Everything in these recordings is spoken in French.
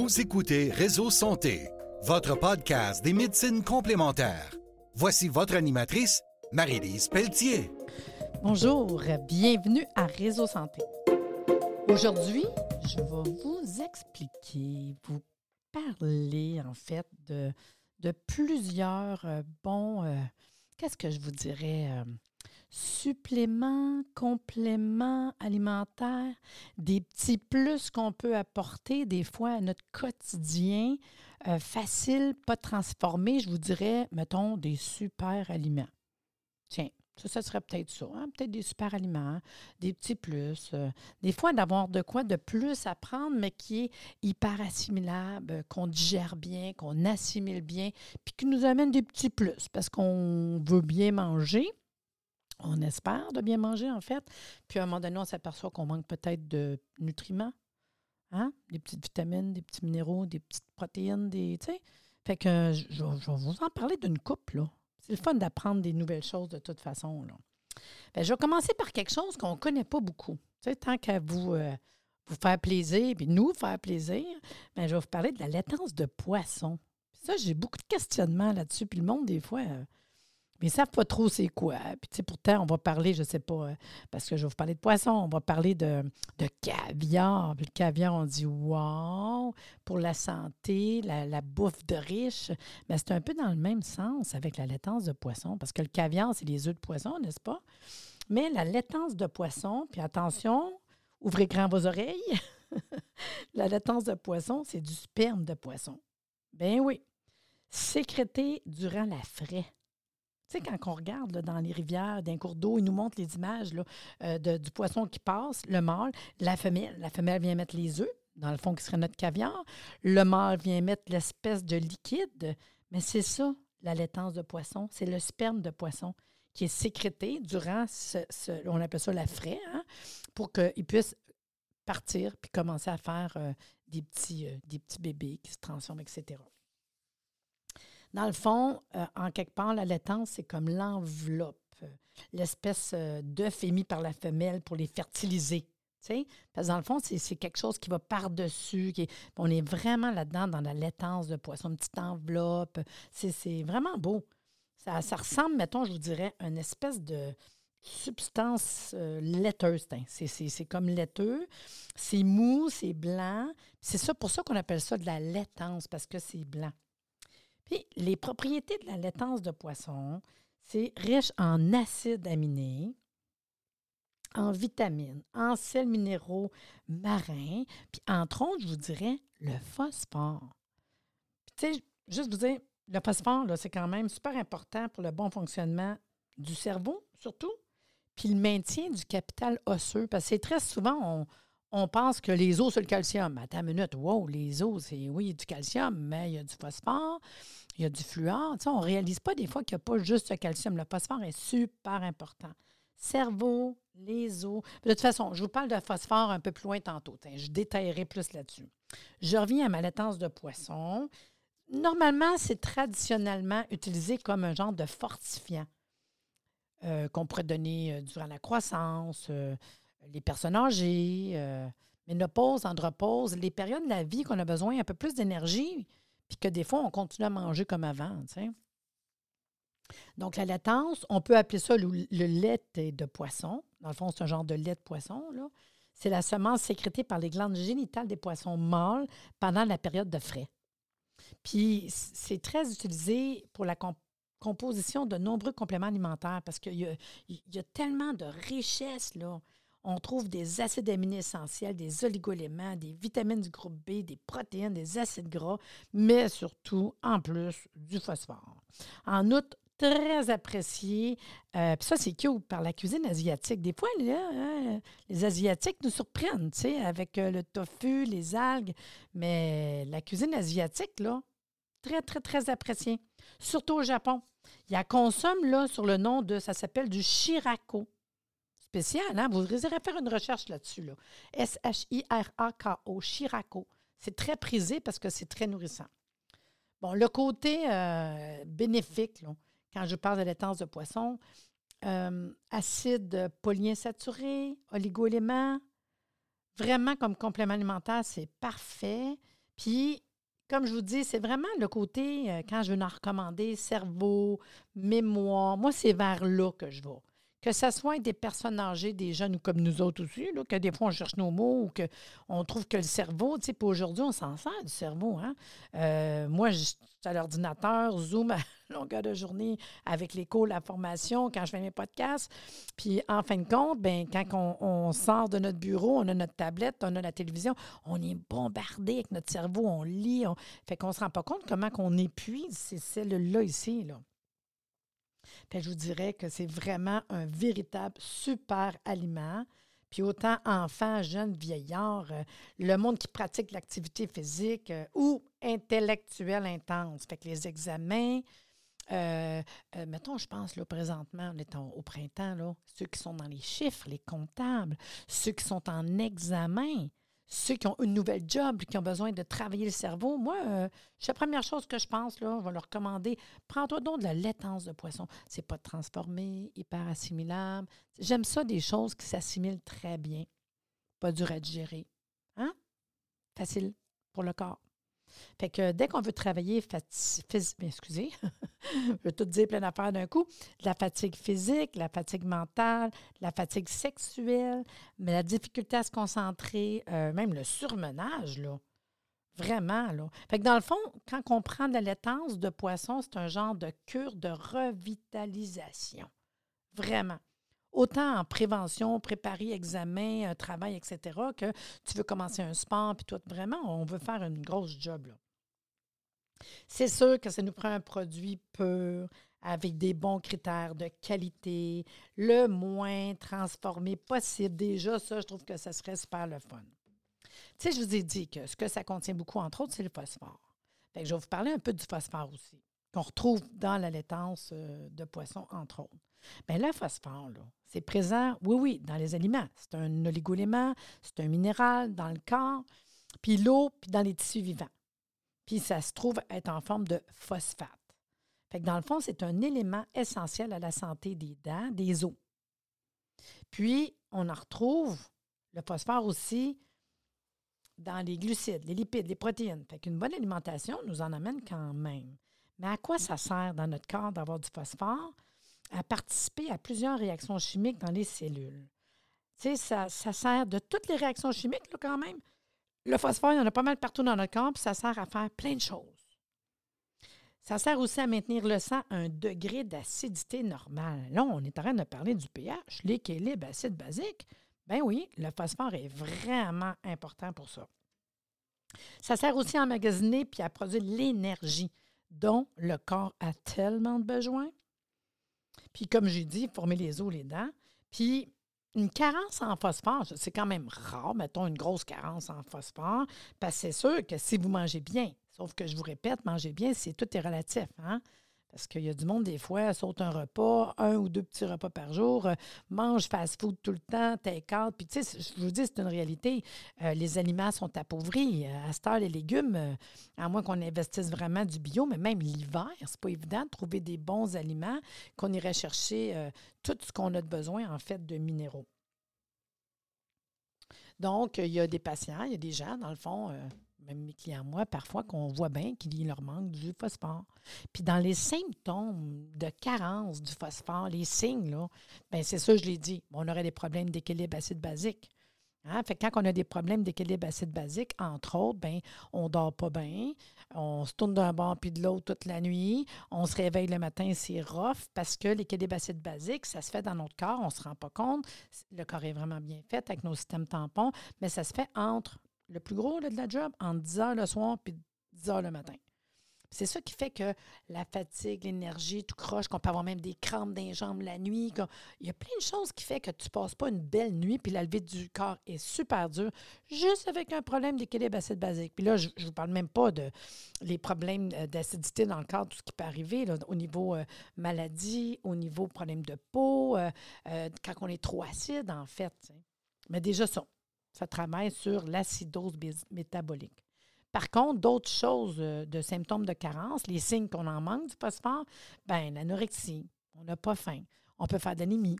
Vous écoutez Réseau Santé, votre podcast des médecines complémentaires. Voici votre animatrice, Marie-Lise Pelletier. Bonjour, bienvenue à Réseau Santé. Aujourd'hui, je vais vous expliquer, vous parler en fait de, de plusieurs euh, bons, euh, qu'est-ce que je vous dirais, euh, suppléments, compléments alimentaires, des petits plus qu'on peut apporter des fois à notre quotidien, facile, pas transformé, je vous dirais, mettons, des super aliments. Tiens, ça, serait peut-être ça. Hein? Peut-être des super aliments, des petits plus. Euh, des fois, d'avoir de quoi de plus à prendre, mais qui est hyper assimilable, qu'on digère bien, qu'on assimile bien, puis qui nous amène des petits plus parce qu'on veut bien manger. On espère de bien manger, en fait. Puis à un moment donné, on s'aperçoit qu'on manque peut-être de nutriments, hein? des petites vitamines, des petits minéraux, des petites protéines, des. Fait que je, vais vous en parler d'une coupe, là. C'est le fun d'apprendre des nouvelles choses de toute façon. Là. Ben, je vais commencer par quelque chose qu'on ne connaît pas beaucoup. Tu sais, tant qu'à vous, euh, faire plaisir, puis nous faire plaisir, ben, je vais vous parler de la laitance de poisson. ça, j'ai beaucoup de questionnements là-dessus. Puis le monde, des fois, euh, mais ils ne pas trop c'est quoi. Puis, tu sais, pourtant, on va parler, je ne sais pas, euh, parce que je vais vous parler de poisson, on va parler de, de caviar. Puis le caviar, on dit wow, pour la santé, la, bouffe de riche. Mais c'est un peu dans le même sens avec la laitance de poisson, parce que le caviar, c'est les œufs de poisson, n'est-ce pas? Mais la laitance de poisson, puis attention, ouvrez grand vos oreilles. la laitance de poisson, c'est du sperme de poisson. Ben oui. Sécrété durant la fraie. Tu sais, quand on regarde dans les rivières, d'un cours d'eau, ils nous montrent les images euh, du poisson qui passe, le mâle, la femelle. La femelle vient mettre les œufs, dans le fond, qui serait notre caviar. Le mâle vient mettre l'espèce de liquide. Mais c'est ça, la laitance de poisson. C'est le sperme de poisson qui est sécrété durant, ce, on appelle ça la fraie, hein, pour qu'il puisse partir puis commencer à faire euh, des, petits, euh, des petits bébés qui se transforment, etc. Dans le fond, euh, en quelque part, la laitance, c'est comme l'enveloppe, euh, l'espèce euh, d'œuf émis par la femelle pour les fertiliser. Parce que dans le fond, c'est quelque chose qui va par-dessus. On est vraiment là-dedans dans la laitance de poisson, une petite enveloppe. C'est vraiment beau. Ça, ressemble, mettons, je vous dirais, à une espèce de substance laiteuse. C'est comme laiteux. C'est mou, c'est blanc. C'est ça pour ça qu'on appelle ça de la laitance, parce que c'est blanc les propriétés de la laitance de poisson, c'est riche en acides aminés, en vitamines, en sels minéraux marins, puis entre autres, je vous dirais, le phosphore. Puis, tu sais, juste vous dire, le phosphore, c'est quand même super important pour le bon fonctionnement du cerveau, surtout, puis le maintien du capital osseux. Parce que très souvent, on, on pense que les os, c'est le calcium. Attends une minute, wow, les os, c'est oui, il y a du calcium, mais il y a du phosphore, il y a du fluor. Tu sais, on ne réalise pas des fois qu'il n'y a pas juste le calcium. Le phosphore est super important. Cerveau, les os. De toute façon, je vous parle de phosphore un peu plus loin tantôt. je détaillerai plus là-dessus. Je reviens à ma laitance de poisson. Normalement, c'est traditionnellement utilisé comme un genre de fortifiant euh, qu'on pourrait donner euh, durant la croissance. Euh, les personnes âgées, euh, ménopause, andropause, les périodes de la vie qu'on a besoin un peu plus d'énergie, puis que des fois, on continue à manger comme avant. Donc, la laitance, on peut appeler ça le, lait de poisson. Dans le fond, c'est un genre de lait de poisson. C'est la semence sécrétée par les glandes génitales des poissons mâles pendant la période de frais. Puis, c'est très utilisé pour la composition de nombreux compléments alimentaires parce qu'il y, a tellement de richesses on trouve des acides aminés essentiels, des oligoéléments, des vitamines du groupe B, des protéines, des acides gras, mais surtout, en plus, du phosphore. En outre, très apprécié. Euh, ça, c'est cute par la cuisine asiatique. Des fois, hein, les Asiatiques nous surprennent, tu sais, avec euh, le tofu, les algues. Mais la cuisine asiatique, là, très, très, très appréciée. Surtout au Japon. Il y a consomme, là, sur le nom de, ça s'appelle du shirako spécial, hein? Vous irez faire une recherche là-dessus. Là. S-H-I-R-A-K-O, Shirako. C'est très prisé parce que c'est très nourrissant. Bon, le côté euh, bénéfique, quand je parle de laitance de poisson, euh, acide polyinsaturé, oligo-éléments, vraiment comme complément alimentaire, c'est parfait. Puis, comme je vous dis, c'est vraiment le côté, euh, quand je veux en recommander, cerveau, mémoire. Moi, c'est vers là que je vais que ce soit des personnes âgées, des jeunes ou comme nous autres aussi, là, que des fois on cherche nos mots ou qu'on trouve que le cerveau, tu sais, aujourd'hui, on s'en sert du cerveau. Hein? Euh, moi, je à l'ordinateur, Zoom à longueur de journée avec l'écho, la formation, quand je fais mes podcasts. Puis en fin de compte, ben, quand on, sort de notre bureau, on a notre tablette, on a la télévision, on est bombardé avec notre cerveau, on lit. On... Fait qu'on ne se rend pas compte comment on épuise ces cellules-là ici. Là je vous dirais que c'est vraiment un véritable super aliment. Puis autant enfants, jeunes, vieillards, euh, le monde qui pratique l'activité physique euh, ou intellectuelle intense. Fait que les examens, euh, mettons, je pense, là, présentement, on est au printemps, ceux qui sont dans les chiffres, les comptables, ceux qui sont en examen, ceux qui ont une nouvelle job, qui ont besoin de travailler le cerveau, moi, euh, c'est la première chose que je pense, là, on va leur recommander, prends-toi donc de la laitance de poisson. C'est pas transformé, hyper assimilable. J'aime ça, des choses qui s'assimilent très bien. Pas dur à digérer. Hein? Facile pour le corps. Fait que dès qu'on veut travailler, excusez, je vais tout dire plein d'affaires d'un coup, la fatigue physique, la fatigue mentale, la fatigue sexuelle, mais la difficulté à se concentrer, euh, même le surmenage, là. Vraiment, là. Fait que dans le fond, quand on prend de la laitance de poisson, c'est un genre de cure de revitalisation. Vraiment autant en prévention, préparer examen, travail, etc., que tu veux commencer un sport, puis toi, vraiment, on veut faire une grosse job. C'est sûr que ça nous prend un produit pur, avec des bons critères de qualité, le moins transformé possible. Déjà, ça, je trouve que ça serait super le fun. Tu sais, je vous ai dit que ce que ça contient beaucoup, entre autres, c'est le phosphore. Fait je vais vous parler un peu du phosphore aussi, qu'on retrouve dans la laitance euh, de poisson, entre autres. Bien, le phosphore, c'est présent, oui, oui, dans les aliments. C'est un oligoélément, c'est un minéral dans le corps, puis l'eau, puis dans les tissus vivants. Puis ça se trouve être en forme de phosphate. Dans le fond, c'est un élément essentiel à la santé des dents, des os. Puis, on en retrouve le phosphore aussi dans les glucides, les lipides, les protéines. Fait qu'une bonne alimentation nous en amène quand même. Mais à quoi ça sert dans notre corps d'avoir du phosphore? À participer à plusieurs réactions chimiques dans les cellules. Tu sais, ça, sert de toutes les réactions chimiques, quand même. Le phosphore, il y en a pas mal partout dans notre corps, puis ça sert à faire plein de choses. Ça sert aussi à maintenir le sang à un degré d'acidité normal. Là, on est en train de parler du pH, l'équilibre acide-basique. Ben oui, le phosphore est vraiment important pour ça. Ça sert aussi à emmagasiner puis à produire l'énergie dont le corps a tellement besoin. Puis, comme j'ai dit, former les os, les dents. Puis, une carence en phosphore, c'est quand même rare, mettons une grosse carence en phosphore, parce que c'est sûr que si vous mangez bien, sauf que je vous répète, manger bien, c'est tout est relatif. Hein? Parce qu'il y a du monde, des fois, saute un repas, un ou deux petits repas par jour, euh, mange fast-food tout le temps, take-out. Puis, tu sais, je vous dis, c'est une réalité. Euh, les aliments sont appauvris. Euh, à cette les légumes, à moins qu'on investisse vraiment du bio, mais même l'hiver, c'est pas évident de trouver des bons aliments qu'on irait chercher tout ce qu'on a de besoin, en fait, de minéraux. Donc, il y a des patients, il y a des gens, dans le fond, même mes clients, moi, parfois qu'on voit bien qu'il leur manque du phosphore. Puis dans les symptômes de carence du phosphore, les signes, là, bien, c'est ça, je l'ai dit, on aurait des problèmes d'équilibre acide-basique. Hein? Fait quand on a des problèmes d'équilibre acide-basique, entre autres, ben, on dort pas bien, on se tourne d'un bord puis de l'autre toute la nuit, on se réveille le matin, c'est rough parce que l'équilibre acide-basique, ça se fait dans notre corps, on ne se rend pas compte. Le corps est vraiment bien fait avec nos systèmes tampons, mais ça se fait entre le plus gros de la job, en 10 heures le soir puis 10 heures le matin. C'est ça qui fait que la fatigue, l'énergie, tout croche, qu'on peut avoir même des crampes dans les jambes la nuit. Il y a plein de choses qui font que tu ne passes pas une belle nuit, puis la levée du corps est super dure, juste avec un problème d'équilibre acide basique. Puis là, je ne vous parle même pas de les problèmes euh, d'acidité dans le corps, tout ce qui peut arriver au niveau euh, maladie, au niveau problème de peau, euh, quand on est trop acide, en fait. Mais déjà ça, ça travaille sur l'acidose métabolique. Par contre, d'autres choses euh, de symptômes de carence, les signes qu'on en manque du phosphore, bien, l'anorexie, on n'a pas faim, on peut faire de l'anémie,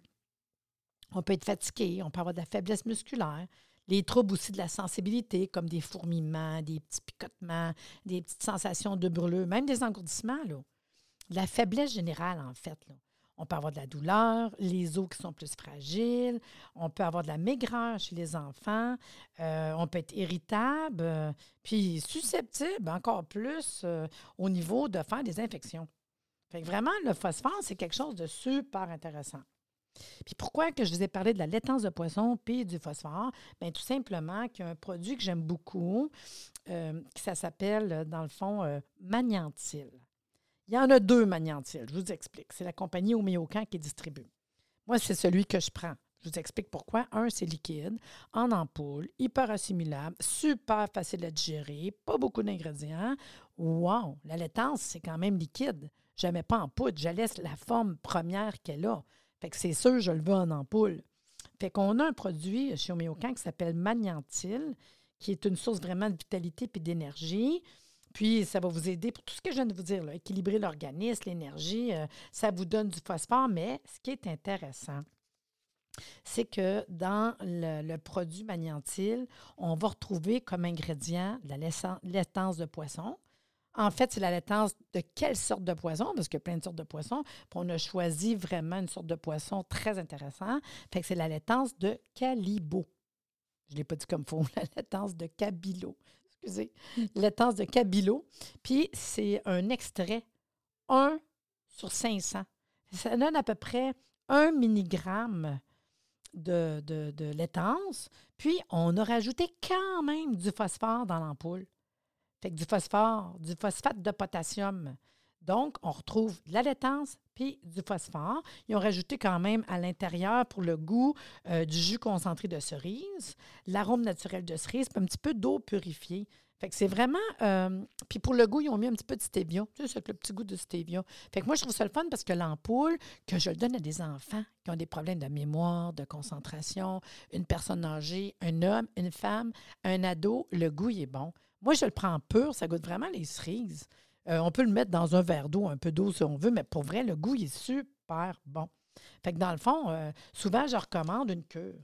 on peut être fatigué, on peut avoir de la faiblesse musculaire, Les troubles aussi de la sensibilité, comme des fourmillements, des petits picotements, des petites sensations de brûlure, même des engourdissements. Là. La faiblesse générale, en fait. Là. On peut avoir de la douleur, les os qui sont plus fragiles, on peut avoir de la maigreur chez les enfants, euh, on peut être irritable, euh, puis susceptible encore plus euh, au niveau de faire des infections. Fait vraiment, le phosphore, c'est quelque chose de super intéressant. Puis pourquoi que je vous ai parlé de la laitance de poisson puis du phosphore? Bien, tout simplement qu'il y a un produit que j'aime beaucoup, qui ça s'appelle, dans le fond, Magnantil. Il y en a deux Magnantil, je vous explique. C'est la compagnie Homéocan qui distribue. Moi, c'est celui que je prends. Je vous explique pourquoi. Un, c'est liquide, en ampoule, hyper assimilable, super facile à digérer, pas beaucoup d'ingrédients. Wow! La laitance, c'est quand même liquide. Je ne mets pas en poudre, je laisse la forme première qu'elle a. Fait que c'est sûr, je le veux en ampoule. Fait qu'on a un produit chez Homéocan qui s'appelle Magnantil, qui est une source vraiment de vitalité et d'énergie. Puis, ça va vous aider pour tout ce que je viens de vous dire, équilibrer l'organisme, l'énergie, euh, ça vous donne du phosphore. Mais ce qui est intéressant, c'est que dans le, produit magnétil, on va retrouver comme ingrédient la laitance de poisson. En fait, c'est la laitance de quelle sorte de poisson? Parce qu'il y a plein de sortes de poissons. On a choisi vraiment une sorte de poisson très intéressant. Fait c'est la laitance de calibo. Je ne l'ai pas dit comme faux, la laitance de cabilo excusez, l'étance de Cabilo. Puis c'est un extrait 1 sur 500. Ça donne à peu près 1 mg de, de, de laitance. Puis on a rajouté quand même du phosphore dans l'ampoule. Fait que du phosphore, du phosphate de potassium. Donc, on retrouve de la laitance puis du phosphore. Ils ont rajouté quand même à l'intérieur pour le goût euh, du jus concentré de cerise, l'arôme naturel de cerise, puis un petit peu d'eau purifiée. Fait que c'est vraiment. Euh, puis pour le goût, ils ont mis un petit peu de stevia. Tu sais, c'est le petit goût de stevia. Fait que moi, je trouve ça le fun parce que l'ampoule, que je donne à des enfants qui ont des problèmes de mémoire, de concentration, une personne âgée, un homme, une femme, un ado, le goût, est bon. Moi, je le prends pur, ça goûte vraiment les cerises. Euh, on peut le mettre dans un verre d'eau, un peu d'eau si on veut, mais pour vrai, le goût il est super bon. Fait que dans le fond, euh, souvent, je recommande une cure.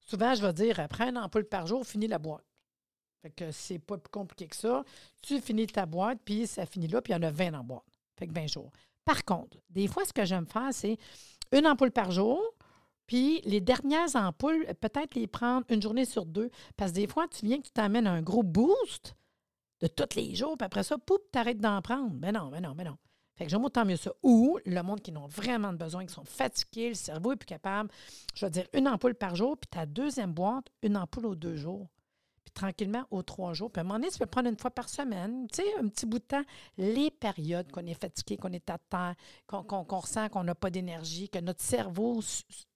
Souvent, je vais dire, prends une ampoule par jour, finis la boîte. Fait que c'est pas plus compliqué que ça. Tu finis ta boîte, puis ça finit là, puis il y en a 20 en boîte. Fait que 20 jours. Par contre, des fois, ce que j'aime faire, c'est une ampoule par jour, puis les dernières ampoules, peut-être les prendre une journée sur deux. Parce que des fois, tu viens que tu t'amènes un gros boost, de tous les jours, puis après ça, poup, t'arrêtes d'en prendre. Mais non, mais non, mais non. Fait que j'aime autant mieux ça. Ou le monde qui n'ont vraiment besoin, qui sont fatigués, le cerveau est plus capable. Je vais dire une ampoule par jour, puis ta deuxième boîte, une ampoule aux deux jours. Puis tranquillement aux trois jours. Puis à un moment donné, tu peux prendre une fois par semaine, tu sais, un petit bout de temps, les périodes qu'on est fatigué, qu'on est à terre, qu'on ressent qu'on n'a pas d'énergie, que notre cerveau,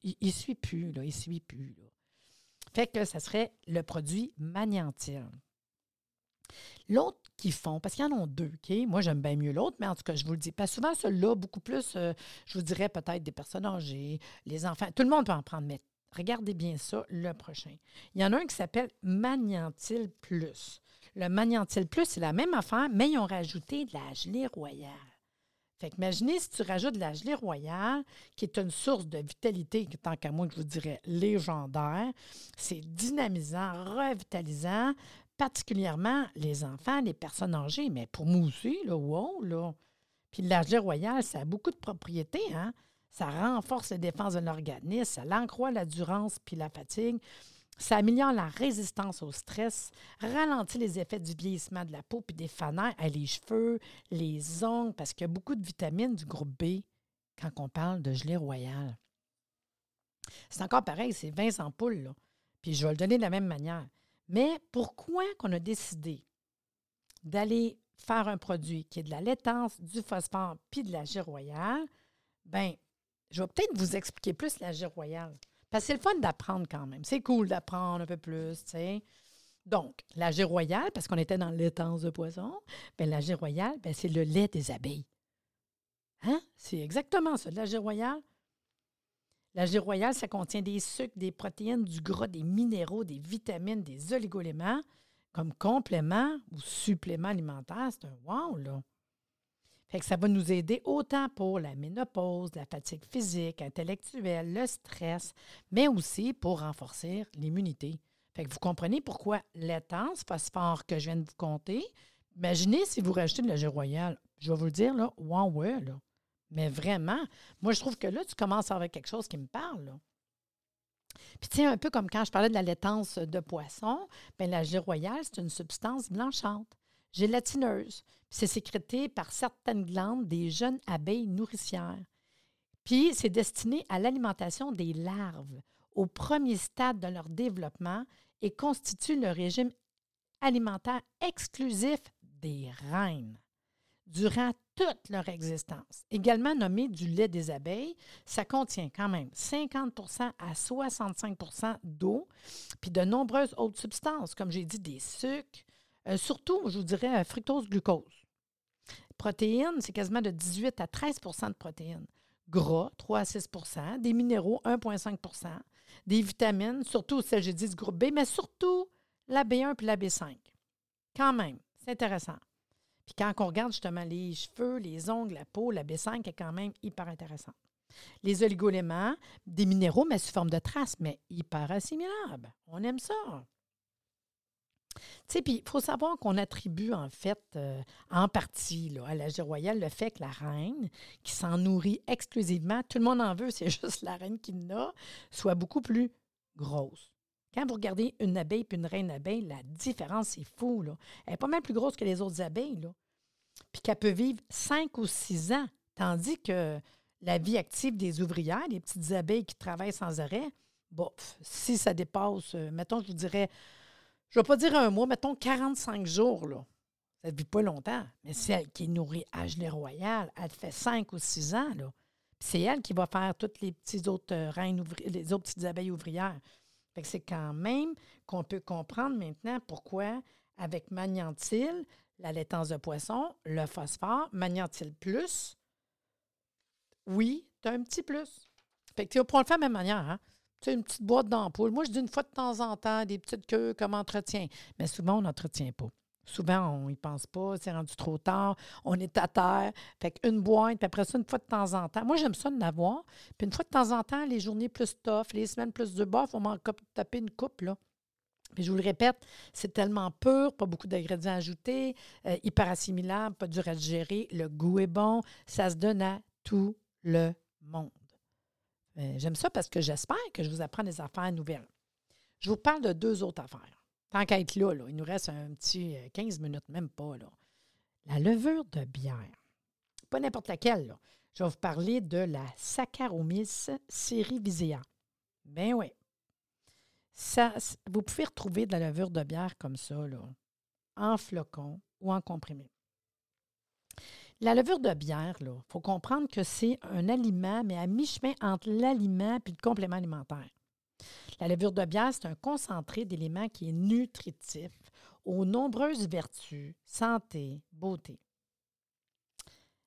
il ne suit plus, là, il suit plus. Fait que ça serait le produit Magnantil. L'autre qu'ils font, parce qu'il y en a deux, OK? Moi, j'aime bien mieux l'autre, mais en tout cas, je vous le dis. Pas souvent, celui-là, beaucoup plus, euh, je vous dirais peut-être des personnes âgées, les enfants. Tout le monde peut en prendre, mais regardez bien ça, le prochain. Il y en a un qui s'appelle Magnantil Plus. Le Magnantil Plus, c'est la même affaire, mais ils ont rajouté de la gelée royale. Fait que imaginez si tu rajoutes de la gelée royale, qui est une source de vitalité, tant qu'à moi, je vous dirais légendaire. C'est dynamisant, revitalisant, particulièrement les enfants, les personnes âgées, mais pour moi aussi, là, wow, là. Puis royale, ça a beaucoup de propriétés, hein? Ça renforce les défenses de l'organisme, ça l'ancroît la durance puis la fatigue, ça améliore la résistance au stress, ralentit les effets du vieillissement de la peau puis des fanères, les cheveux, les ongles, parce qu'il y a beaucoup de vitamines du groupe B quand on parle de gelée royale. C'est encore pareil, c'est 20 ampoules, là. Puis je vais le donner de la même manière. Mais pourquoi qu'on a décidé d'aller faire un produit qui est de la laitance, du phosphore puis de la royale? Bien, je vais peut-être vous expliquer plus la royale. Parce que c'est le fun d'apprendre quand même. C'est cool d'apprendre un peu plus, tu sais. Donc, la royale, parce qu'on était dans la laitance de poisson, bien, la royale, bien, c'est le lait des abeilles. Hein? C'est exactement ça, la royale. La royale, ça contient des sucres, des protéines, du gras, des minéraux, des vitamines, des oligoéléments comme complément ou supplément alimentaire. C'est un wow, là. Fait que ça va nous aider autant pour la ménopause, la fatigue physique, intellectuelle, le stress, mais aussi pour renforcer l'immunité. Fait que vous comprenez pourquoi l'étance, phosphore que je viens de vous compter, imaginez si vous rajoutez de la. Je vais vous le dire, là, wow, ouais, là. Mais vraiment, moi, je trouve que là, tu commences avec quelque chose qui me parle. Puis, tu sais, un peu comme quand je parlais de la laitance de poisson, bien, la royale, c'est une substance blanchante, gélatineuse. C'est sécrété par certaines glandes des jeunes abeilles nourricières. Puis, c'est destiné à l'alimentation des larves au premier stade de leur développement et constitue le régime alimentaire exclusif des reines durant toute leur existence. Également nommé du lait des abeilles, ça contient quand même 50% à 65% d'eau, puis de nombreuses autres substances, comme j'ai dit, des sucres, euh, surtout, je vous dirais, euh, fructose-glucose. Protéines, c'est quasiment de 18 à 13% de protéines. Gras, 3 à 6% Des minéraux, 1,5% Des vitamines, surtout celles, j'ai dit, du groupe B, mais surtout la B1 et la B5. Quand même, c'est intéressant. Puis quand on regarde justement les cheveux, les ongles, la peau, la B5 est quand même hyper intéressante. Les oligoéléments, des minéraux, mais sous forme de traces, mais hyper assimilables. On aime ça. Tu sais, puis il faut savoir qu'on attribue en fait, euh, en partie, là, à la royale le fait que la reine, qui s'en nourrit exclusivement, tout le monde en veut, c'est juste la reine qui n'a, soit beaucoup plus grosse. Quand vous regardez une abeille et une reine abeille, la différence, c'est fou. Là. Elle est pas mal plus grosse que les autres abeilles. Là. Puis qu'elle peut vivre cinq ou six ans. Tandis que la vie active des ouvrières, les petites abeilles qui travaillent sans arrêt, bon, si ça dépasse, euh, mettons, je vous dirais, je ne vais pas dire un mois, mettons 45 jours, là. Ça ne vit pas longtemps. Mais celle qui est nourrie à gelée royale, elle fait cinq ou six ans, là. c'est elle qui va faire toutes les petites autres euh, reines, les autres petites abeilles ouvrières c'est quand même qu'on peut comprendre maintenant pourquoi, avec Magnetil, la laitance de poisson, le phosphore, Magnetil plus, oui, tu as un petit plus. Fait que tu vas le faire de la même manière. Hein? Tu as une petite boîte d'ampoule. Moi, je dis une fois de temps en temps, des petites queues comme entretien. Mais souvent, on n'entretient pas. Souvent, on n'y pense pas, c'est rendu trop tard, on est à terre. Fait qu'une boîte, puis après ça, une fois de temps en temps. Moi, j'aime ça de l'avoir. Puis une fois de temps en temps, les journées plus tough, les semaines plus de bof, on m'en taper une coupe, là. Puis je vous le répète, c'est tellement pur, pas beaucoup d'ingrédients ajoutés, euh, hyper assimilable, pas dur à digérer, le goût est bon, ça se donne à tout le monde. Euh, j'aime ça parce que j'espère que je vous apprends des affaires nouvelles. Je vous parle de deux autres affaires. Tant qu'à être là, il nous reste un petit 15 euh, minutes, même pas. La levure de bière. Pas n'importe laquelle. Là. Je vais vous parler de la Saccharomyces cerevisiae. Ben oui. Ça, vous pouvez retrouver de la levure de bière comme ça, en flocon ou en comprimé. La levure de bière, il faut comprendre que c'est un aliment, mais à mi-chemin entre l'aliment et le complément alimentaire. La levure de bière, c'est un concentré d'éléments qui est nutritif aux nombreuses vertus, santé, beauté.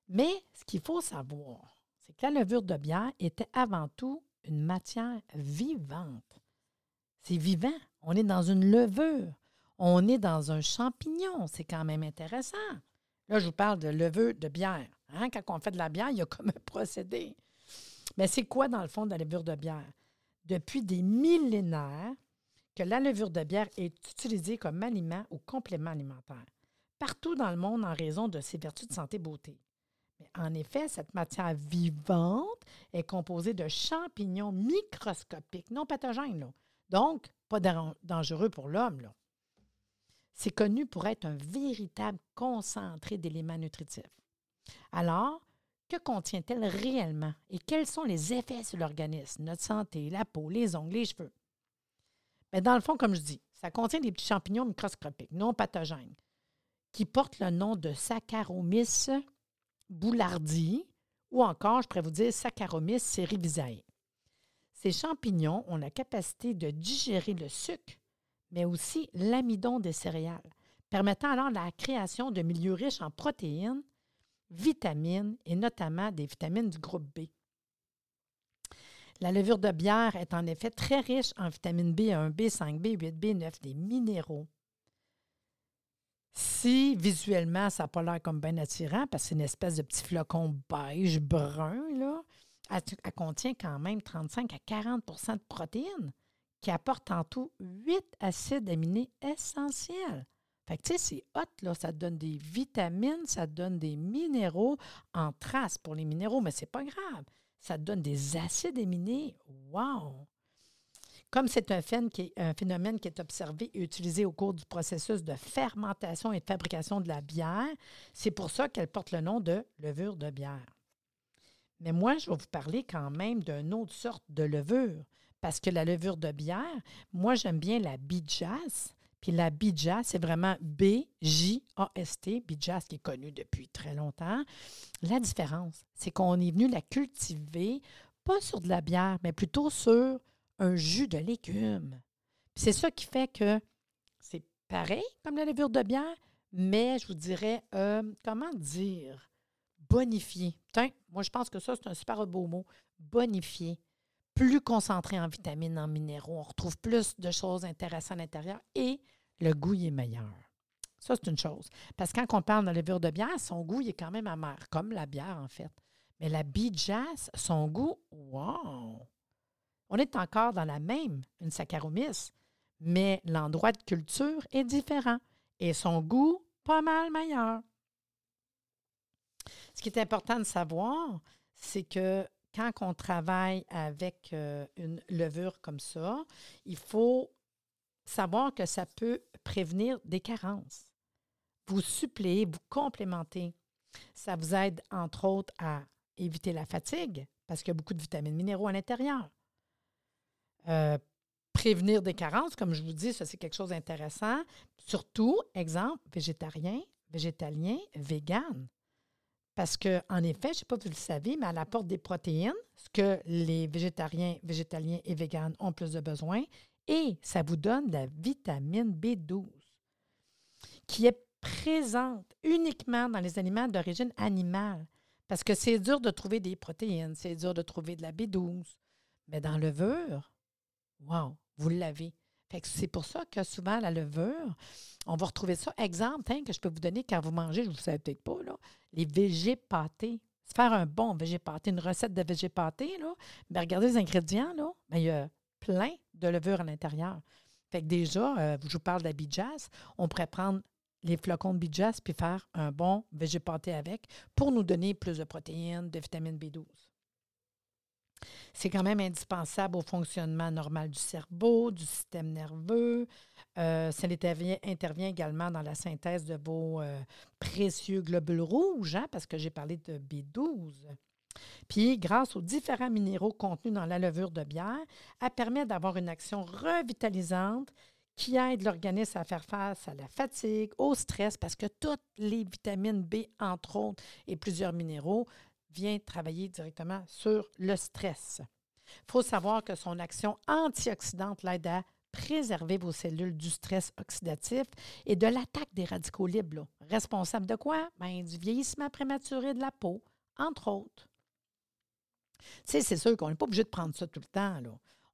Mais ce qu'il faut savoir, c'est que la levure de bière était avant tout une matière vivante. C'est vivant. On est dans une levure. On est dans un champignon. C'est quand même intéressant. Là, je vous parle de levure de bière. Hein? Quand on fait de la bière, il y a comme un procédé. Mais c'est quoi, dans le fond, de la levure de bière? Depuis des millénaires que la levure de bière est utilisée comme aliment ou complément alimentaire, partout dans le monde en raison de ses vertus de santé beauté. Mais en effet, cette matière vivante est composée de champignons microscopiques, non pathogènes, donc pas dangereux pour l'homme. C'est connu pour être un véritable concentré d'éléments nutritifs. Alors, que contient-elle réellement et quels sont les effets sur l'organisme, notre santé, la peau, les ongles, les cheveux? Mais dans le fond, comme je dis, ça contient des petits champignons microscopiques, non pathogènes, qui portent le nom de Saccharomyces boulardii ou encore, je pourrais vous dire, Saccharomyces cerevisiae. Ces champignons ont la capacité de digérer le sucre, mais aussi l'amidon des céréales, permettant alors la création de milieux riches en protéines, vitamines et notamment des vitamines du groupe B. La levure de bière est en effet très riche en vitamine B1, B5, B8, B9, des minéraux. Si visuellement, ça n'a pas l'air comme bien attirant, parce que c'est une espèce de petit flocon beige brun, là, elle, contient quand même 35 à 40% de protéines, qui apporte en tout huit acides aminés essentiels. Fait que, tu sais, c'est hot, là. Ça donne des vitamines, ça donne des minéraux en trace pour les minéraux, mais c'est pas grave. Ça donne des acides aminés. Wow! Comme c'est un, phénomène qui est observé et utilisé au cours du processus de fermentation et de fabrication de la bière, c'est pour ça qu'elle porte le nom de levure de bière. Mais moi, je vais vous parler quand même d'une autre sorte de levure, parce que la levure de bière, moi, j'aime bien la Bijas. Puis la Bijas, c'est vraiment B-J-A-S-T, Bijas qui est connue depuis très longtemps. La différence, c'est qu'on est venu la cultiver, pas sur de la bière, mais plutôt sur un jus de légumes. C'est ça qui fait que c'est pareil comme la levure de bière, mais je vous dirais, euh, comment dire, bonifié. Tiens, moi je pense que ça, c'est un super beau mot. Bonifié. Plus concentré en vitamines, en minéraux. On retrouve plus de choses intéressantes à l'intérieur et le goût est meilleur. Ça, c'est une chose. Parce que quand on parle de levure de bière, son goût est quand même amer, comme la bière en fait. Mais la Bijas, son goût, wow! On est encore dans la même, une Saccharomyces, mais l'endroit de culture est différent et son goût pas mal meilleur. Ce qui est important de savoir, c'est que quand on travaille avec euh, une levure comme ça, il faut savoir que ça peut prévenir des carences. Vous suppléez, vous complémentez. Ça vous aide, entre autres, à éviter la fatigue parce qu'il y a beaucoup de vitamines minéraux à l'intérieur. Euh, prévenir des carences, comme je vous dis, ça c'est quelque chose d'intéressant. Surtout, exemple, végétarien, végétalien, vegan. Parce que, en effet, je ne sais pas si vous le savez, mais elle apporte des protéines, ce que les végétariens, végétaliens et véganes ont plus de besoin, et ça vous donne la vitamine B12, qui est présente uniquement dans les aliments d'origine animale. Parce que c'est dur de trouver des protéines, c'est dur de trouver de la B12. Mais dans le levure, Wow, vous l'avez. c'est pour ça que souvent, la levure, on va retrouver ça. Exemple, hein, que je peux vous donner quand vous mangez, je ne vous savez peut-être pas, les végé pâtés. Faire un bon végé pâté, une recette de végé pâté, là, bien, regardez les ingrédients, là, a plein de levure à l'intérieur. Fait que déjà, euh, je vous parle de la bijas, on pourrait prendre les flocons de bijas puis faire un bon végé avec pour nous donner plus de protéines, de vitamine B12. C'est quand même indispensable au fonctionnement normal du cerveau, du système nerveux. Euh, ça intervient, intervient, également dans la synthèse de vos euh, précieux globules rouges, hein, parce que j'ai parlé de B12. Puis, grâce aux différents minéraux contenus dans la levure de bière, elle permet d'avoir une action revitalisante qui aide l'organisme à faire face à la fatigue, au stress, parce que toutes les vitamines B, entre autres, et plusieurs minéraux vient travailler directement sur le stress. Il faut savoir que son action antioxydante l'aide à préserver vos cellules du stress oxydatif et de l'attaque des radicaux libres. Responsable de quoi? Bien, du vieillissement prématuré de la peau, entre autres. Sais, c'est sûr qu'on n'est pas obligé de prendre ça tout le temps.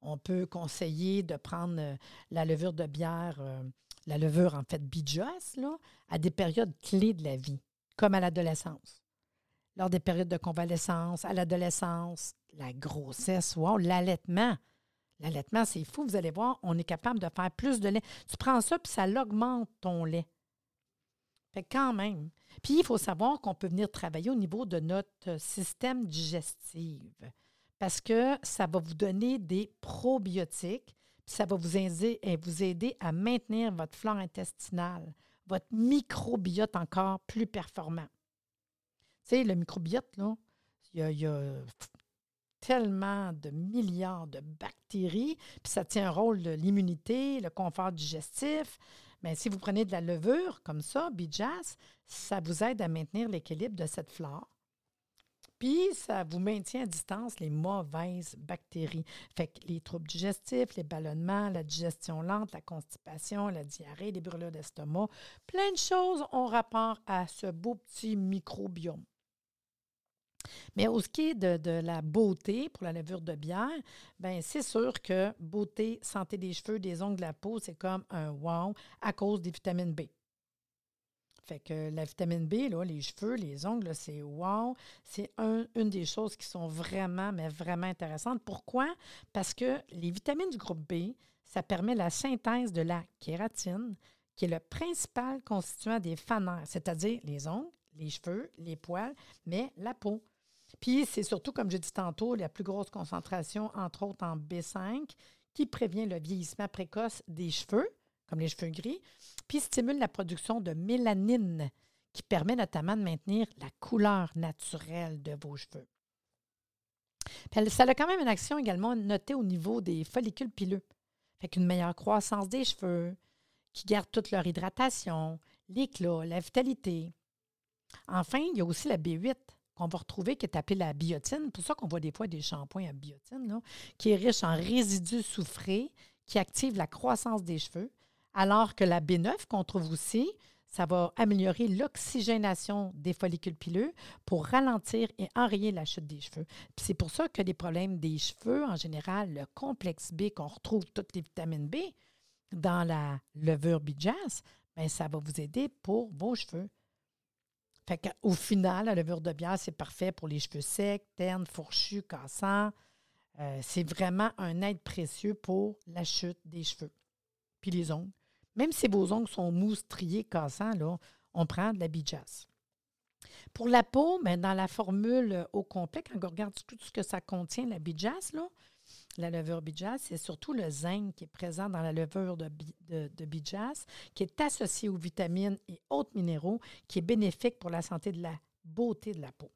On peut conseiller de prendre euh, la levure de bière, euh, la levure en fait bijas, là, à des périodes clés de la vie, comme à l'adolescence lors des périodes de convalescence, à l'adolescence, la grossesse, wow, l'allaitement. L'allaitement, c'est fou, vous allez voir, on est capable de faire plus de lait. Tu prends ça, puis ça augmente ton lait. Fait quand même. Puis il faut savoir qu'on peut venir travailler au niveau de notre système digestif parce que ça va vous donner des probiotiques, puis ça va vous aider, vous aider à maintenir votre flore intestinale, votre microbiote encore plus performant. Tu sais, le microbiote, là, il y a, tellement de milliards de bactéries, puis ça tient un rôle de l'immunité, le confort digestif. Mais si vous prenez de la levure comme ça, Bijas, ça vous aide à maintenir l'équilibre de cette flore. Puis, ça vous maintient à distance les mauvaises bactéries. Fait que les troubles digestifs, les ballonnements, la digestion lente, la constipation, la diarrhée, les brûlures d'estomac, plein de choses ont rapport à ce beau petit microbiome. Mais au qui est de, la beauté pour la levure de bière, ben c'est sûr que beauté, santé des cheveux, des ongles, de la peau, c'est comme un wow à cause des vitamines B. Fait que la vitamine B, là, les cheveux, les ongles, c'est wow. C'est une des choses qui sont vraiment, mais vraiment intéressantes. Pourquoi? Parce que les vitamines du groupe B, ça permet la synthèse de la kératine, qui est le principal constituant des fanères, c'est-à-dire les ongles, les cheveux, les poils, mais la peau. Puis c'est surtout, comme je dit tantôt, la plus grosse concentration, entre autres en B5, qui prévient le vieillissement précoce des cheveux, comme les cheveux gris, puis stimule la production de mélanine, qui permet notamment de maintenir la couleur naturelle de vos cheveux. Ça a quand même une action également notée au niveau des follicules pileux. Fait qu'une meilleure croissance des cheveux, qui gardent toute leur hydratation, l'éclat, la vitalité. Enfin, il y a aussi la B8 qu'on va retrouver qui est appelée la biotine. C'est pour ça qu'on voit des fois des shampoings à biotine, qui est riche en résidus soufrés qui active la croissance des cheveux, alors que la B9 qu'on trouve aussi, ça va améliorer l'oxygénation des follicules pileux pour ralentir et enrayer la chute des cheveux. C'est pour ça que les problèmes des cheveux, en général, le complexe B qu'on retrouve toutes les vitamines B dans la levure Bijas, bien, ça va vous aider pour vos cheveux. Fait qu'au final, la levure de bière, c'est parfait pour les cheveux secs, ternes, fourchus, cassants. Euh, c'est vraiment un aide précieux pour la chute des cheveux. Puis les ongles. Même si vos ongles sont mous, striés, cassants, là, on prend de la bijasse. Pour la peau, ben, dans la formule au complet, quand on regarde tout ce que ça contient, la bijasse, là, la levure Bijas, c'est surtout le zinc qui est présent dans la levure de, Bijas, qui est associé aux vitamines et autres minéraux, qui est bénéfique pour la santé de la beauté de la peau.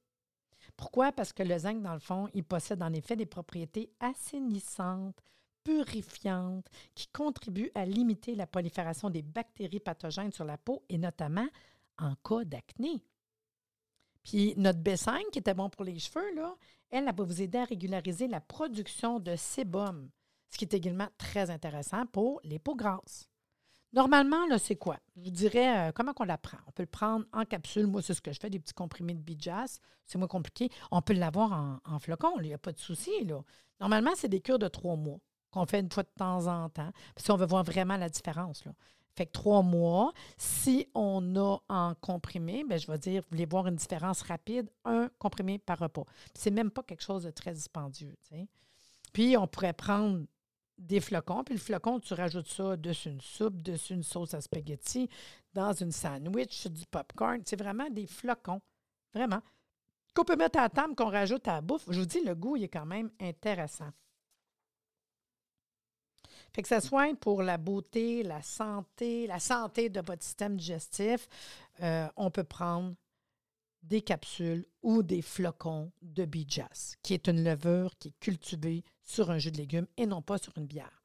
Pourquoi? Parce que le zinc, dans le fond, il possède en effet des propriétés assainissantes, purifiantes, qui contribuent à limiter la prolifération des bactéries pathogènes sur la peau et notamment en cas d'acné. Puis notre B5, qui était bon pour les cheveux, là, elle, elle va vous aider à régulariser la production de sébum, ce qui est également très intéressant pour les peaux grasses. Normalement, là, c'est quoi? Je vous dirais euh, comment on la prend? On peut le prendre en capsule. Moi, c'est ce que je fais, des petits comprimés de Bijas. C'est moins compliqué. On peut l'avoir en, flocon. Il n'y a pas de souci. Normalement, c'est des cures de trois mois qu'on fait une fois de temps en temps. si on veut voir vraiment la différence. Là. Fait que trois mois. Si on a en comprimé, bien, je vais dire, vous voulez voir une différence rapide, un comprimé par repas. C'est même pas quelque chose de très dispendieux. Puis, on pourrait prendre des flocons, puis le flocon, tu rajoutes ça dessus une soupe, dessus une sauce à spaghetti, dans une sandwich, du popcorn. C'est vraiment des flocons. Vraiment. Qu'on peut mettre à la table, qu'on rajoute à la bouffe. Je vous dis, le goût, il est quand même intéressant. Fait que ce soit pour la beauté, la santé, la santé de votre système digestif, euh, on peut prendre des capsules ou des flocons de Bijas, qui est une levure qui est cultivée sur un jus de légumes et non pas sur une bière.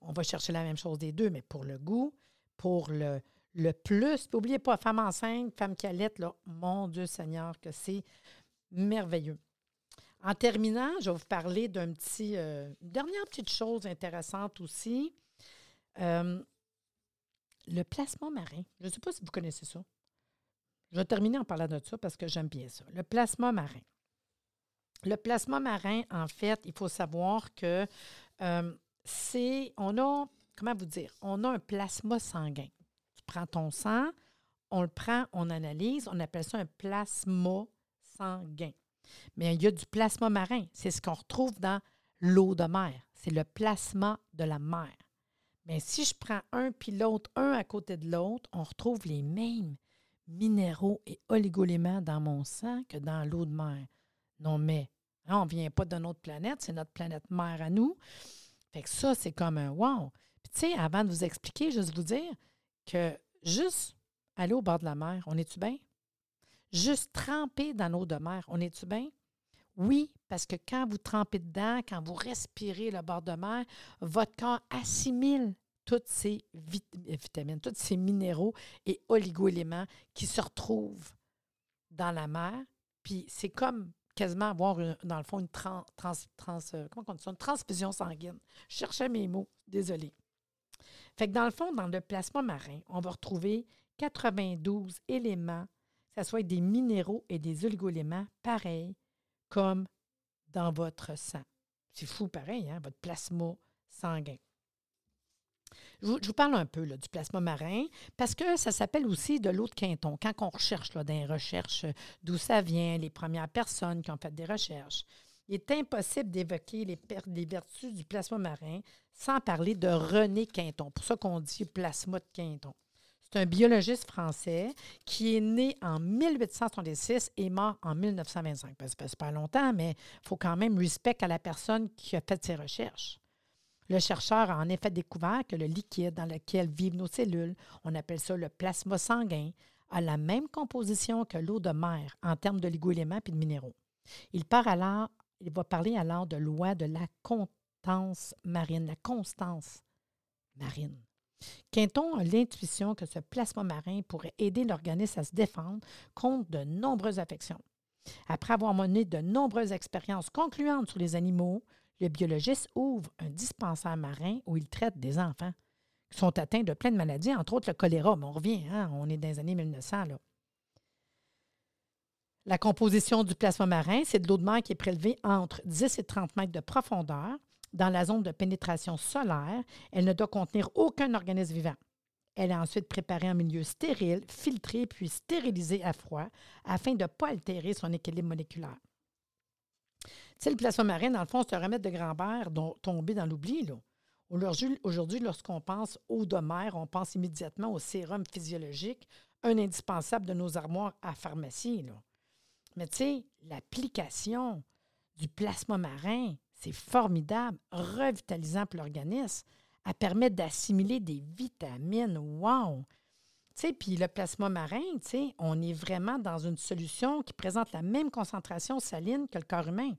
On va chercher la même chose des deux, mais pour le goût, pour le, le plus. N'oubliez pas, femme enceinte, femme qui là, mon Dieu Seigneur, que c'est merveilleux. En terminant, je vais vous parler d'un petit, euh, dernière petite chose intéressante aussi. Euh, le plasma marin. Je ne sais pas si vous connaissez ça. Je vais terminer en parlant de ça parce que j'aime bien ça. Le plasma marin. Le plasma marin, en fait, il faut savoir que euh, c'est, on a, comment vous dire, on a un plasma sanguin. Tu prends ton sang, on le prend, on analyse, on appelle ça un plasma sanguin. Mais il y a du plasma marin. C'est ce qu'on retrouve dans l'eau de mer. C'est le plasma de la mer. Mais si je prends un puis l'autre, un à côté de l'autre, on retrouve les mêmes minéraux et oligoéléments dans mon sang que dans l'eau de mer. Non, mais hein, on ne vient pas d'une autre planète, c'est notre planète mère à nous. Fait que ça, c'est comme un wow. Puis, tu sais, avant de vous expliquer, juste vous dire que juste aller au bord de la mer, on est-tu bien? Juste tremper dans l'eau de mer. On est-tu bien? Oui, parce que quand vous trempez dedans, quand vous respirez le bord de mer, votre corps assimile toutes ces vitamines, tous ces minéraux et oligoéléments qui se retrouvent dans la mer. Puis c'est comme quasiment avoir, dans le fond, une, trans, euh, transfusion sanguine. Je cherchais mes mots, désolé. Fait que dans le fond, dans le plasma marin, on va retrouver 92 éléments ça soit des minéraux et des oligoéléments pareils comme dans votre sang. C'est fou pareil, hein, votre plasma sanguin. Je vous, parle un peu du plasma marin parce que ça s'appelle aussi de l'eau de Quinton. Quand on recherche là, dans les recherches d'où ça vient, les premières personnes qui ont fait des recherches, il est impossible d'évoquer les, les, vertus du plasma marin sans parler de René Quinton. Pour ça qu'on dit plasma de Quinton. C'est un biologiste français qui est né en 1866 et mort en 1925. Ça fait pas longtemps, mais il faut quand même respect la personne qui a fait ses recherches. Le chercheur a en effet découvert que le liquide dans lequel vivent nos cellules, on appelle ça le plasma sanguin, a la même composition que l'eau de mer en termes de ligoéléments et de minéraux. Il, alors, il va parler alors de loi de la constance marine, la constance marine. Quinton a l'intuition que ce plasma marin pourrait aider l'organisme à se défendre contre de nombreuses affections? Après avoir mené de nombreuses expériences concluantes sur les animaux, le biologiste ouvre un dispensaire marin où il traite des enfants qui sont atteints de plein de maladies, entre autres le choléra. Mais on revient, hein, on est dans les années 1900. Là. La composition du plasma marin, c'est de l'eau de mer qui est prélevée entre 10 et 30 mètres de profondeur dans la zone de pénétration solaire. Elle ne doit contenir aucun organisme vivant. Elle est ensuite préparée en milieu stérile, filtrée puis stérilisée à froid afin de ne pas altérer son équilibre moléculaire sais, le plasma marin, dans le fond, c'est un remède de grand-père tombé dans l'oubli. Aujourd'hui, lorsqu'on pense eau de mer, on pense immédiatement au sérum physiologique, un indispensable de nos armoires à pharmacie. Mais tu sais, l'application du plasma marin, c'est formidable, revitalisant pour l'organisme. Elle permet d'assimiler des vitamines. Wow! Puis le plasma marin, on est vraiment dans une solution qui présente la même concentration saline que le corps humain.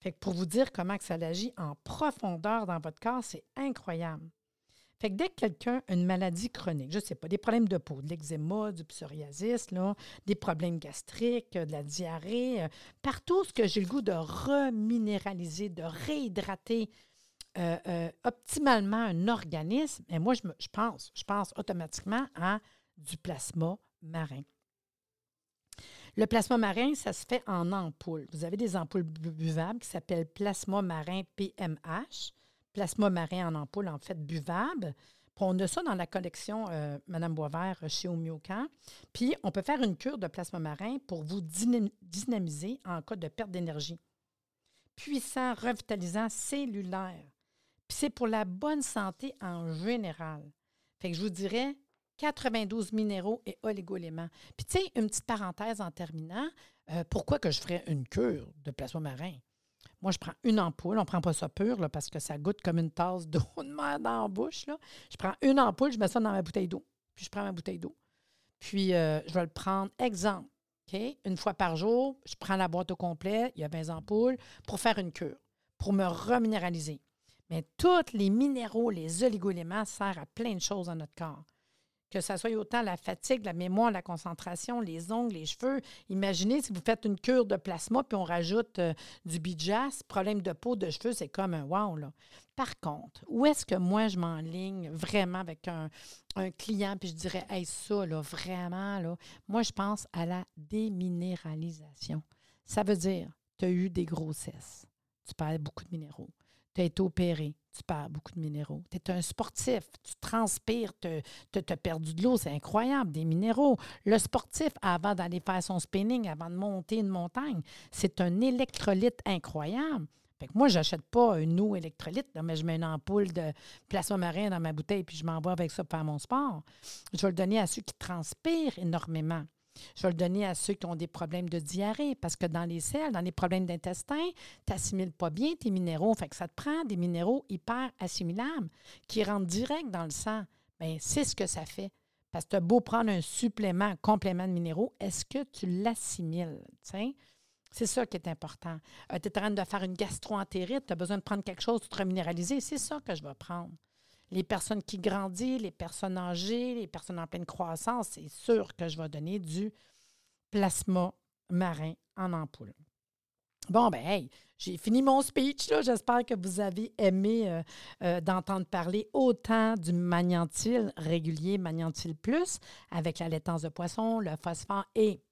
Fait que pour vous dire comment que ça agit en profondeur dans votre corps, c'est incroyable. Fait que dès que quelqu'un a une maladie chronique, je ne sais pas, des problèmes de peau, de l'eczéma, du psoriasis, là, des problèmes gastriques, de la diarrhée, euh, partout ce que j'ai le goût de reminéraliser, de réhydrater euh, euh, optimalement un organisme, moi, je, pense, je pense automatiquement à du plasma marin. Le plasma marin, ça se fait en ampoule. Vous avez des ampoules buvables qui s'appellent plasma marin PMH. Plasma marin en ampoule, en fait, buvable. Puis on a ça dans la collection euh, Madame Boisvert chez Omiocan. Puis on peut faire une cure de plasma marin pour vous dynamiser en cas de perte d'énergie. Puissant, revitalisant, cellulaire. Puis c'est pour la bonne santé en général. Fait que je vous dirais, 92 minéraux et oligoéléments. Puis, tu sais, une petite parenthèse en terminant, euh, pourquoi que je ferais une cure de plasma marin? Moi, je prends une ampoule. On ne prend pas ça pur parce que ça goûte comme une tasse d'eau de mer dans la bouche. Je prends une ampoule, je mets ça dans ma bouteille d'eau. Puis, je prends ma bouteille d'eau. Puis, euh, je vais le prendre, exemple? Une fois par jour, je prends la boîte au complet, il y a 20 ampoules, pour faire une cure, pour me reminéraliser. Mais tous les minéraux, les oligoéléments servent à plein de choses dans notre corps que ça soit autant la fatigue, la mémoire, la concentration, les ongles, les cheveux. Imaginez si vous faites une cure de plasma puis on rajoute euh, du bijas, problème de peau, de cheveux, c'est comme un wow. Là. Par contre, où est-ce que moi je m'enligne vraiment avec un, client puis je dirais, hey, ça, là, vraiment, moi je pense à la déminéralisation. Ça veut dire, tu as eu des grossesses, tu perds beaucoup de minéraux tu as été opéré, tu perds beaucoup de minéraux. Tu es un sportif, tu transpires, tu as perdu de l'eau, c'est incroyable, des minéraux. Le sportif, avant d'aller faire son spinning, avant de monter une montagne, c'est un électrolyte incroyable. Fait que moi, je n'achète pas une eau électrolyte, mais je mets une ampoule de plasma marin dans ma bouteille puis je m'envoie avec ça pour faire mon sport. Je vais le donner à ceux qui transpirent énormément. Je vais le donner à ceux qui ont des problèmes de diarrhée parce que dans les selles, dans les problèmes d'intestin, tu n'assimiles pas bien tes minéraux. Que ça te prend des minéraux hyper assimilables qui rentrent direct dans le sang. Bien, c'est ce que ça fait. Parce que tu as beau prendre un supplément, un complément de minéraux, est-ce que tu l'assimiles? C'est ça qui est important. Euh, tu es en train de faire une gastroentérite, tu as besoin de prendre quelque chose, de te reminéraliser. C'est ça que je vais prendre les personnes qui grandissent, les personnes âgées, les personnes en pleine croissance, c'est sûr que je vais donner du plasma marin en ampoule. Bon, ben, hey, j'ai fini mon speech. J'espère que vous avez aimé euh, euh, d'entendre parler autant du magnétil régulier, magnétil plus, avec la laitance de poisson, le phosphore et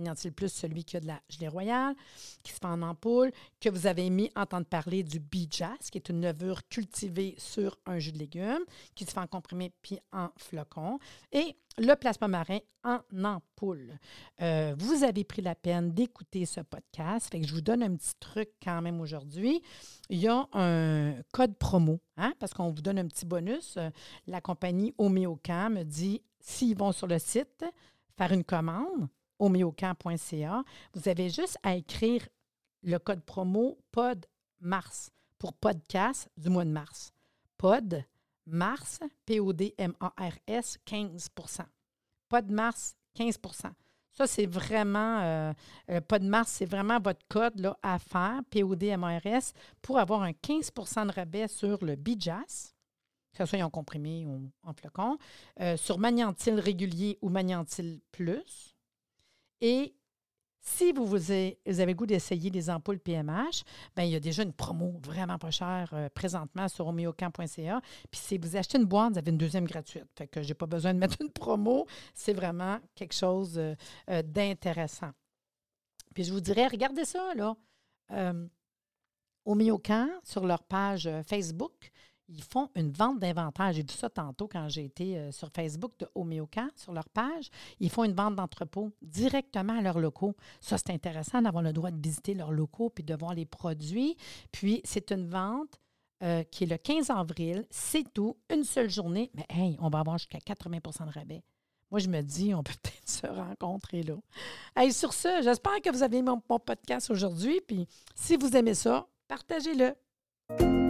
Magnétil Plus, celui qui a de la gelée royale, qui se fait en ampoule, que vous avez mis entendre parler du Bijas, qui est une levure cultivée sur un jus de légumes, qui se fait en comprimé puis en flocon, et le plasma marin en ampoule. Euh, vous avez pris la peine d'écouter ce podcast, fait que je vous donne un petit truc quand même aujourd'hui. Il y a un code promo, hein, parce qu'on vous donne un petit bonus. La compagnie Oméocam me dit, s'ils vont sur le site, faire une commande, homéocamp.ca. Vous avez juste à écrire le code promo POD-MARS pour podcast du mois de mars. POD mars, P-O-D-M-A-R-S, 15 POD-MARS, 15% ça, c'est vraiment, euh, euh mars, c'est vraiment votre code là, à faire, POD-M-A-R-S, pour avoir un 15% de rabais sur le Bijas, que ce soit en comprimé ou en flocon, euh, sur Magnétil régulier ou Magnétil Plus, et si vous, avez, goût d'essayer des ampoules PMH, bien, il y a déjà une promo vraiment pas chère euh, présentement sur homeocamp.ca. Puis si vous achetez une boîte, vous avez une deuxième gratuite. Fait que je n'ai pas besoin de mettre une promo. C'est vraiment quelque chose euh, euh, d'intéressant. Puis je vous dirais, regardez ça, là. Homéocamp, sur leur page Facebook, ils font une vente d'inventaire. J'ai vu ça tantôt quand j'ai été euh, sur Facebook de Homéocan, sur leur page. Ils font une vente d'entrepôt directement à leurs locaux. Ça, c'est intéressant d'avoir le droit de visiter leurs locaux puis de voir les produits. Puis, c'est une vente euh, qui est le 15 avril. C'est tout, une seule journée. Mais hey, on va avoir jusqu'à 80% de rabais. Moi, je me dis, on peut peut-être se rencontrer là. Hey, sur ce, j'espère que vous avez aimé mon podcast aujourd'hui. Puis, si vous aimez ça, partagez-le.